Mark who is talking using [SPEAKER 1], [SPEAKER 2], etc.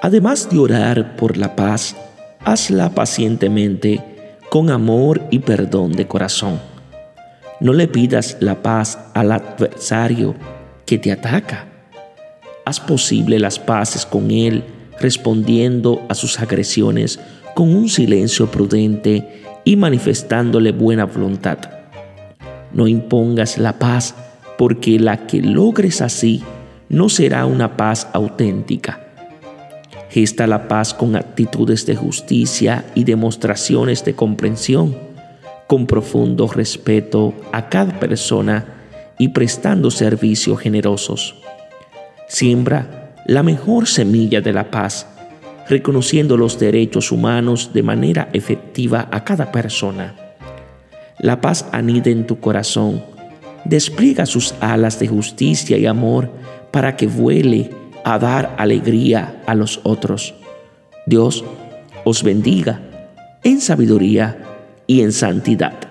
[SPEAKER 1] Además de orar por la paz, hazla pacientemente, con amor y perdón de corazón. No le pidas la paz al adversario que te ataca. Haz posible las paces con él, respondiendo a sus agresiones con un silencio prudente y manifestándole buena voluntad. No impongas la paz, porque la que logres así no será una paz auténtica Gesta la paz con actitudes de justicia y demostraciones de comprensión, con profundo respeto a cada persona y prestando servicios generosos. Siembra la mejor semilla de la paz, reconociendo los derechos humanos de manera efectiva a cada persona. La paz anida en tu corazón, despliega sus alas de justicia y amor para que vuele a dar alegría a los otros. Dios os bendiga en sabiduría y en santidad.